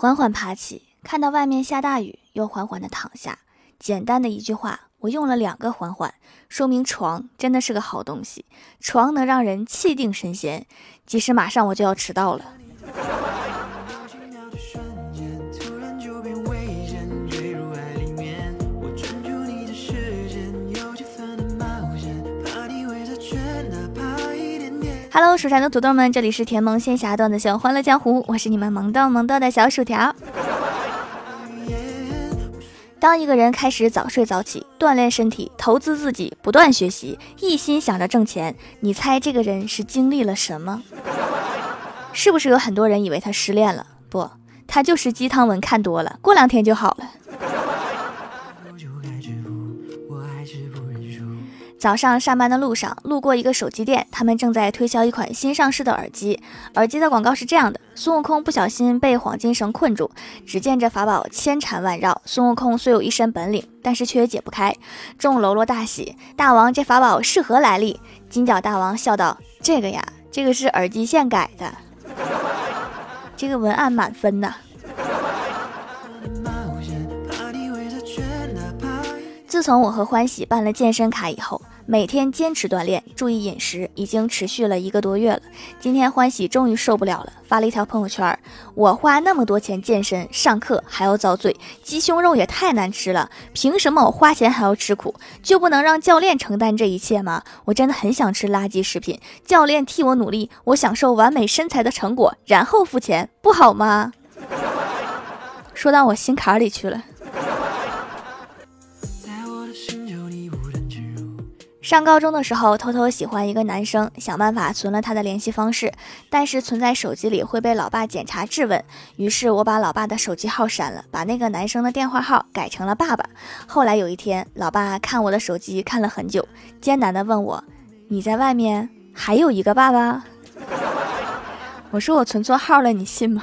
缓缓爬起，看到外面下大雨，又缓缓的躺下。简单的一句话，我用了两个缓缓，说明床真的是个好东西。床能让人气定神闲，即使马上我就要迟到了。Hello，蜀山的土豆们，这里是甜萌仙侠段子秀《欢乐江湖》，我是你们萌豆萌豆的小薯条。当一个人开始早睡早起，锻炼身体，投资自己，不断学习，一心想着挣钱，你猜这个人是经历了什么？是不是有很多人以为他失恋了？不，他就是鸡汤文看多了，过两天就好了。早上上班的路上，路过一个手机店，他们正在推销一款新上市的耳机。耳机的广告是这样的：孙悟空不小心被黄金绳困住，只见这法宝千缠万绕。孙悟空虽有一身本领，但是却解不开。众喽啰大喜，大王这法宝是何来历？金角大王笑道：“这个呀，这个是耳机线改的，这个文案满分呐。”自从我和欢喜办了健身卡以后，每天坚持锻炼，注意饮食，已经持续了一个多月了。今天欢喜终于受不了了，发了一条朋友圈：我花那么多钱健身、上课还要遭罪，鸡胸肉也太难吃了，凭什么我花钱还要吃苦？就不能让教练承担这一切吗？我真的很想吃垃圾食品，教练替我努力，我享受完美身材的成果，然后付钱，不好吗？说到我心坎里去了。上高中的时候，偷偷喜欢一个男生，想办法存了他的联系方式，但是存在手机里会被老爸检查质问，于是我把老爸的手机号删了，把那个男生的电话号改成了爸爸。后来有一天，老爸看我的手机看了很久，艰难地问我：“你在外面还有一个爸爸？” 我说：“我存错号了，你信吗？”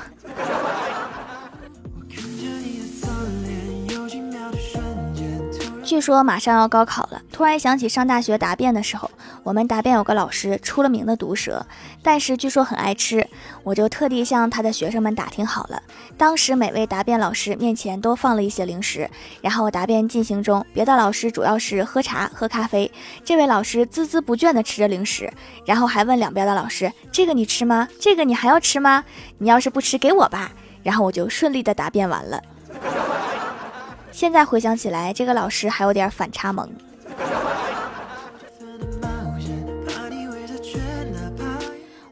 据说马上要高考了，突然想起上大学答辩的时候，我们答辩有个老师出了名的毒舌，但是据说很爱吃，我就特地向他的学生们打听好了。当时每位答辩老师面前都放了一些零食，然后答辩进行中，别的老师主要是喝茶喝咖啡，这位老师孜孜不倦地吃着零食，然后还问两边的老师：“这个你吃吗？这个你还要吃吗？你要是不吃，给我吧。”然后我就顺利的答辩完了。现在回想起来，这个老师还有点反差萌。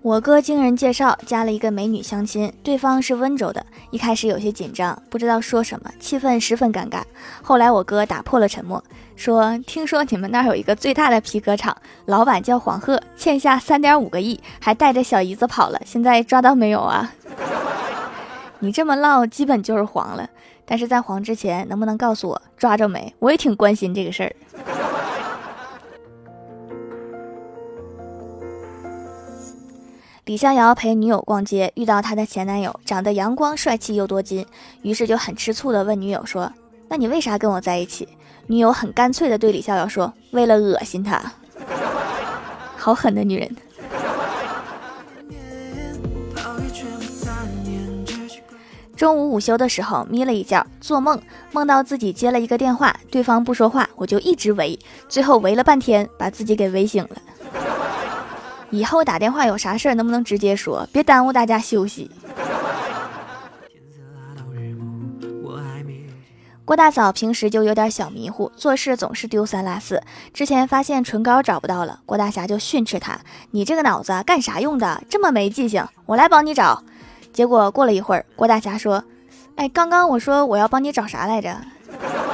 我哥经人介绍加了一个美女相亲，对方是温州的，一开始有些紧张，不知道说什么，气氛十分尴尬。后来我哥打破了沉默，说：“听说你们那儿有一个最大的皮革厂，老板叫黄鹤，欠下三点五个亿，还带着小姨子跑了，现在抓到没有啊？”你这么唠，基本就是黄了。但是在黄之前，能不能告诉我抓着没？我也挺关心这个事儿。李逍遥陪女友逛街，遇到他的前男友，长得阳光帅气又多金，于是就很吃醋的问女友说：“那你为啥跟我在一起？”女友很干脆的对李逍遥说：“为了恶心他。”好狠的女人。中午午休的时候眯了一觉，做梦梦到自己接了一个电话，对方不说话，我就一直围，最后围了半天，把自己给围醒了。以后打电话有啥事儿能不能直接说，别耽误大家休息。郭大嫂平时就有点小迷糊，做事总是丢三落四。之前发现唇膏找不到了，郭大侠就训斥她：“你这个脑子干啥用的？这么没记性，我来帮你找。”结果过了一会儿，郭大侠说：“哎，刚刚我说我要帮你找啥来着？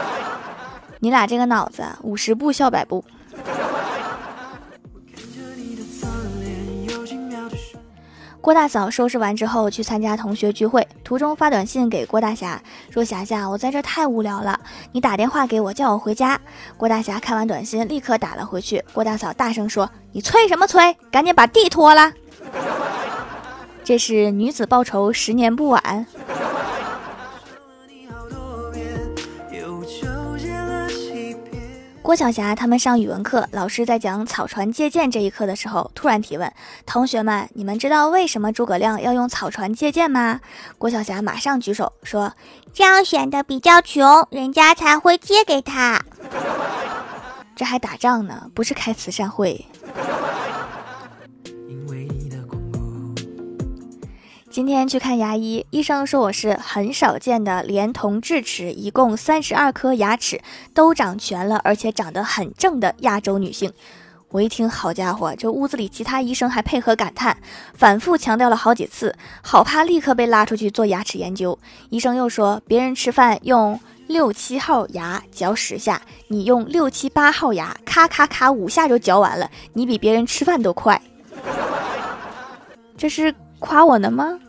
你俩这个脑子五十步笑百步。”郭大嫂收拾完之后去参加同学聚会，途中发短信给郭大侠说：“霞霞，我在这太无聊了，你打电话给我，叫我回家。”郭大侠看完短信，立刻打了回去。郭大嫂大声说：“你催什么催？赶紧把地拖了！”这是女子报仇，十年不晚。郭晓霞他们上语文课，老师在讲草船借箭这一课的时候，突然提问：“同学们，你们知道为什么诸葛亮要用草船借箭吗？”郭晓霞马上举手说：“这样显得比较穷，人家才会借给他。这还打仗呢，不是开慈善会。”今天去看牙医，医生说我是很少见的，连同智齿一共三十二颗牙齿都长全了，而且长得很正的亚洲女性。我一听，好家伙，这屋子里其他医生还配合感叹，反复强调了好几次，好怕立刻被拉出去做牙齿研究。医生又说，别人吃饭用六七号牙嚼十下，你用六七八号牙咔咔咔五下就嚼完了，你比别人吃饭都快。这是。夸我呢吗？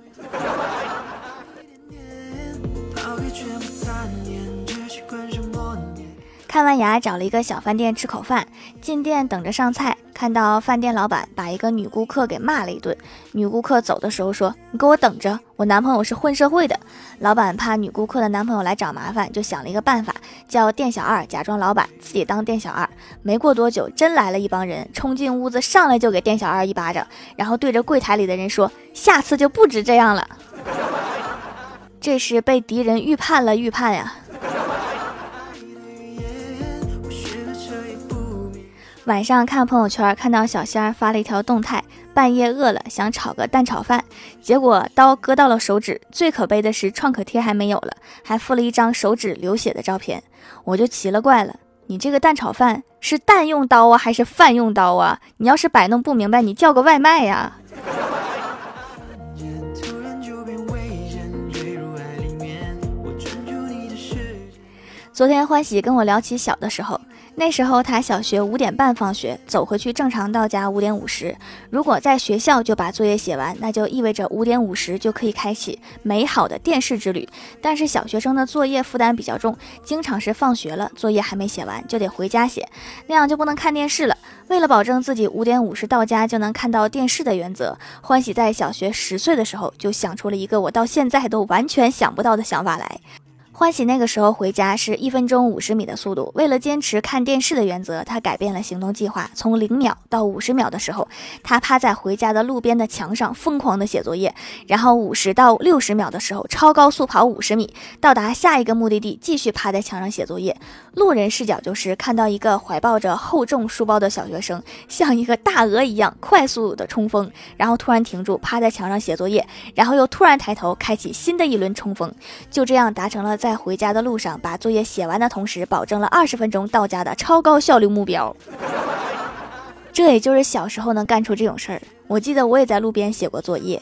看完牙，找了一个小饭店吃口饭。进店等着上菜，看到饭店老板把一个女顾客给骂了一顿。女顾客走的时候说：“你给我等着，我男朋友是混社会的。”老板怕女顾客的男朋友来找麻烦，就想了一个办法，叫店小二假装老板，自己当店小二。没过多久，真来了一帮人，冲进屋子，上来就给店小二一巴掌，然后对着柜台里的人说：“下次就不止这样了。” 这是被敌人预判了预判呀。晚上看朋友圈，看到小仙儿发了一条动态，半夜饿了想炒个蛋炒饭，结果刀割到了手指。最可悲的是创可贴还没有了，还附了一张手指流血的照片。我就奇了怪了，你这个蛋炒饭是蛋用刀啊，还是饭用刀啊？你要是摆弄不明白，你叫个外卖呀。昨天欢喜跟我聊起小的时候。那时候他小学五点半放学，走回去正常到家五点五十。如果在学校就把作业写完，那就意味着五点五十就可以开启美好的电视之旅。但是小学生的作业负担比较重，经常是放学了作业还没写完就得回家写，那样就不能看电视了。为了保证自己五点五十到家就能看到电视的原则，欢喜在小学十岁的时候就想出了一个我到现在都完全想不到的想法来。欢喜那个时候回家是一分钟五十米的速度。为了坚持看电视的原则，他改变了行动计划。从零秒到五十秒的时候，他趴在回家的路边的墙上疯狂的写作业。然后五十到六十秒的时候，超高速跑五十米，到达下一个目的地，继续趴在墙上写作业。路人视角就是看到一个怀抱着厚重书包的小学生，像一个大鹅一样快速的冲锋，然后突然停住，趴在墙上写作业，然后又突然抬头，开启新的一轮冲锋。就这样达成了。在在回家的路上，把作业写完的同时，保证了二十分钟到家的超高效率目标。这也就是小时候能干出这种事儿。我记得我也在路边写过作业。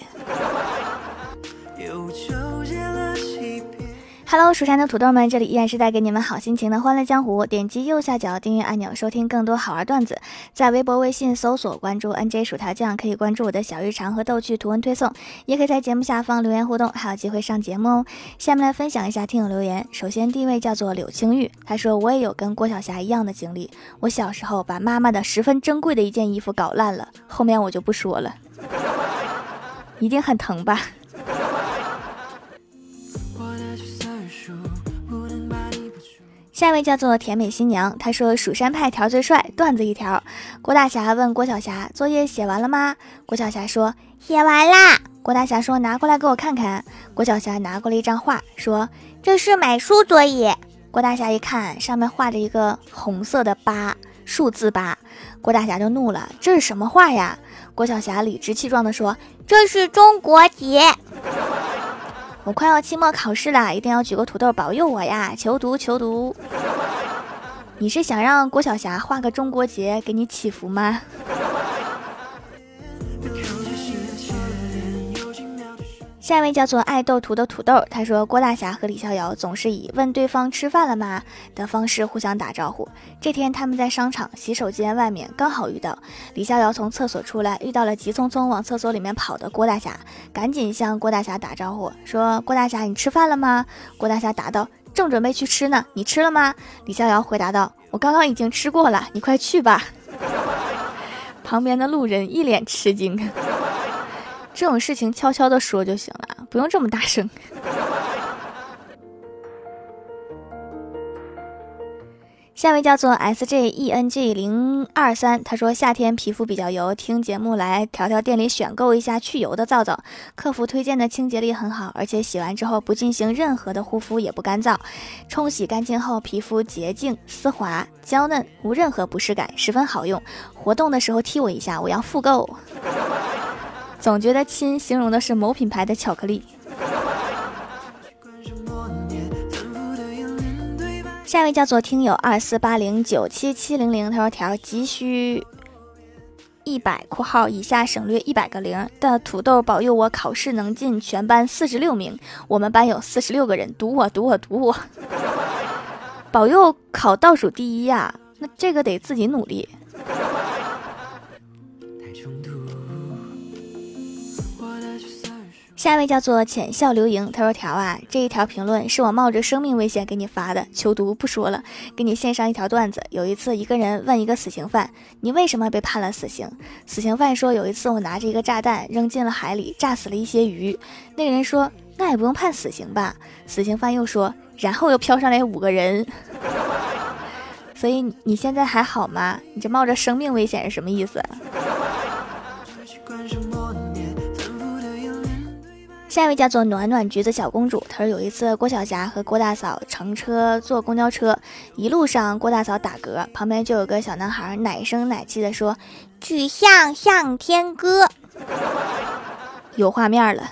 Hello，蜀山的土豆们，这里依然是带给你们好心情的欢乐江湖。点击右下角订阅按钮，收听更多好玩段子。在微博、微信搜索关注 NJ 薯条酱，可以关注我的小日常和逗趣图文推送，也可以在节目下方留言互动，还有机会上节目哦。下面来分享一下听友留言。首先第一位叫做柳青玉，他说我也有跟郭晓霞一样的经历。我小时候把妈妈的十分珍贵的一件衣服搞烂了，后面我就不说了，一定很疼吧。下一位叫做甜美新娘，她说蜀山派条最帅，段子一条。郭大侠问郭晓霞作业写完了吗？郭晓霞说写完啦。郭大侠说拿过来给我看看。郭晓霞拿过来一张画，说这是买书作业。郭大侠一看上面画着一个红色的八，数字八。郭大侠就怒了，这是什么画呀？郭晓霞理直气壮地说这是中国结。我快要期末考试了，一定要举个土豆保佑我呀！求读求读。你是想让郭晓霞画个中国结给你祈福吗？下一位叫做爱斗图的土豆，他说郭大侠和李逍遥总是以问对方吃饭了吗的方式互相打招呼。这天他们在商场洗手间外面刚好遇到李逍遥从厕所出来，遇到了急匆匆往厕所里面跑的郭大侠，赶紧向郭大侠打招呼说：“郭大侠，你吃饭了吗？”郭大侠答道：“正准备去吃呢，你吃了吗？”李逍遥回答道：“我刚刚已经吃过了，你快去吧。”旁边的路人一脸吃惊。这种事情悄悄的说就行了，不用这么大声。下位叫做 S J E N G 零二三，他说夏天皮肤比较油，听节目来调调店里选购一下去油的皂皂，客服推荐的清洁力很好，而且洗完之后不进行任何的护肤也不干燥，冲洗干净后皮肤洁净丝滑娇嫩，无任何不适感，十分好用。活动的时候踢我一下，我要复购。总觉得亲形容的是某品牌的巧克力。下一位叫做听友二四八零九七七零零，他说条急需一百（括号以下省略一百个零）的土豆保佑我考试能进全班四十六名。我们班有四十六个人，赌我赌我赌我，保佑考倒数第一呀！那这个得自己努力。下一位叫做浅笑流萤，他说：“条啊，这一条评论是我冒着生命危险给你发的，求读不说了，给你献上一条段子。有一次，一个人问一个死刑犯：‘你为什么被判了死刑？’死刑犯说：‘有一次，我拿着一个炸弹扔进了海里，炸死了一些鱼。’那个人说：‘那也不用判死刑吧？’死刑犯又说：‘然后又飘上来五个人。’ 所以你现在还好吗？你这冒着生命危险是什么意思？”下一位叫做暖暖橘子小公主，她说有一次郭晓霞和郭大嫂乘车坐公交车，一路上郭大嫂打嗝，旁边就有个小男孩奶声奶气的说：“曲项向天歌。”有画面了。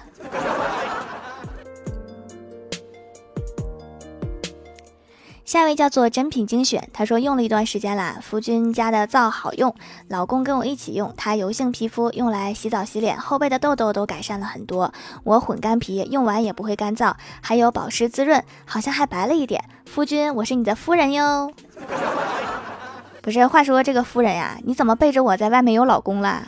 下一位叫做珍品精选，他说用了一段时间啦，夫君家的皂好用，老公跟我一起用，他油性皮肤，用来洗澡洗脸，后背的痘痘都改善了很多。我混干皮，用完也不会干燥，还有保湿滋润，好像还白了一点。夫君，我是你的夫人哟。不是，话说这个夫人呀，你怎么背着我在外面有老公了？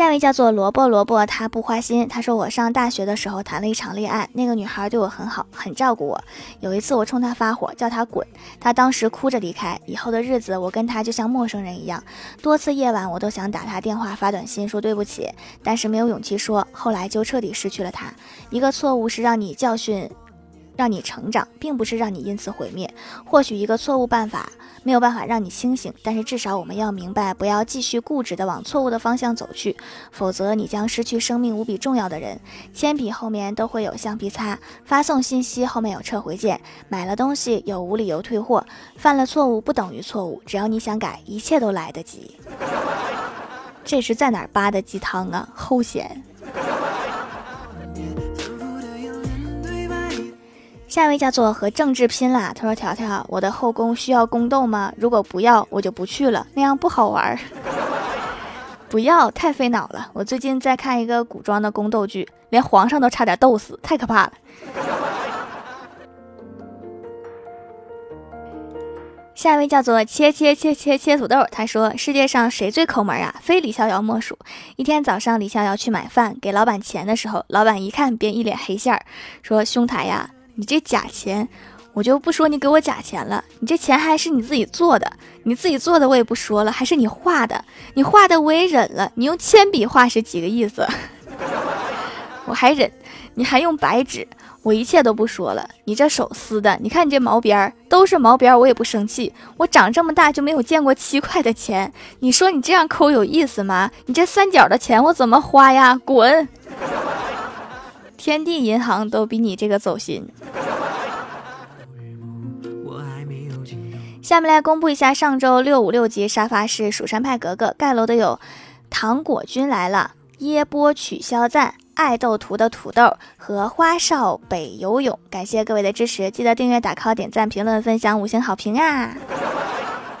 下一位叫做萝卜萝卜，他不花心。他说我上大学的时候谈了一场恋爱，那个女孩对我很好，很照顾我。有一次我冲她发火，叫她滚，她当时哭着离开。以后的日子，我跟她就像陌生人一样。多次夜晚，我都想打她电话、发短信说对不起，但是没有勇气说。后来就彻底失去了她。一个错误是让你教训。让你成长，并不是让你因此毁灭。或许一个错误办法没有办法让你清醒，但是至少我们要明白，不要继续固执的往错误的方向走去，否则你将失去生命无比重要的人。铅笔后面都会有橡皮擦，发送信息后面有撤回键，买了东西有无理由退货，犯了错误不等于错误，只要你想改，一切都来得及。这是在哪儿扒的鸡汤啊？齁咸。下一位叫做和政治拼啦，他说：“条条，我的后宫需要宫斗吗？如果不要，我就不去了，那样不好玩。不要太费脑了。我最近在看一个古装的宫斗剧，连皇上都差点斗死，太可怕了。”下一位叫做切切切切切土豆，他说：“世界上谁最抠门啊？非李逍遥莫属。一天早上，李逍遥去买饭，给老板钱的时候，老板一看便一脸黑线儿，说：兄台呀。”你这假钱，我就不说你给我假钱了。你这钱还是你自己做的，你自己做的我也不说了，还是你画的，你画的我也忍了。你用铅笔画是几个意思？我还忍，你还用白纸，我一切都不说了。你这手撕的，你看你这毛边儿都是毛边儿，我也不生气。我长这么大就没有见过七块的钱，你说你这样抠有意思吗？你这三角的钱我怎么花呀？滚！天地银行都比你这个走心。下面来公布一下上周六五六级沙发是蜀山派格格盖楼的有糖果君来了、椰波取消赞、爱豆图的土豆和花少北游泳。感谢各位的支持，记得订阅、打 call、点赞、评论、分享、五星好评啊！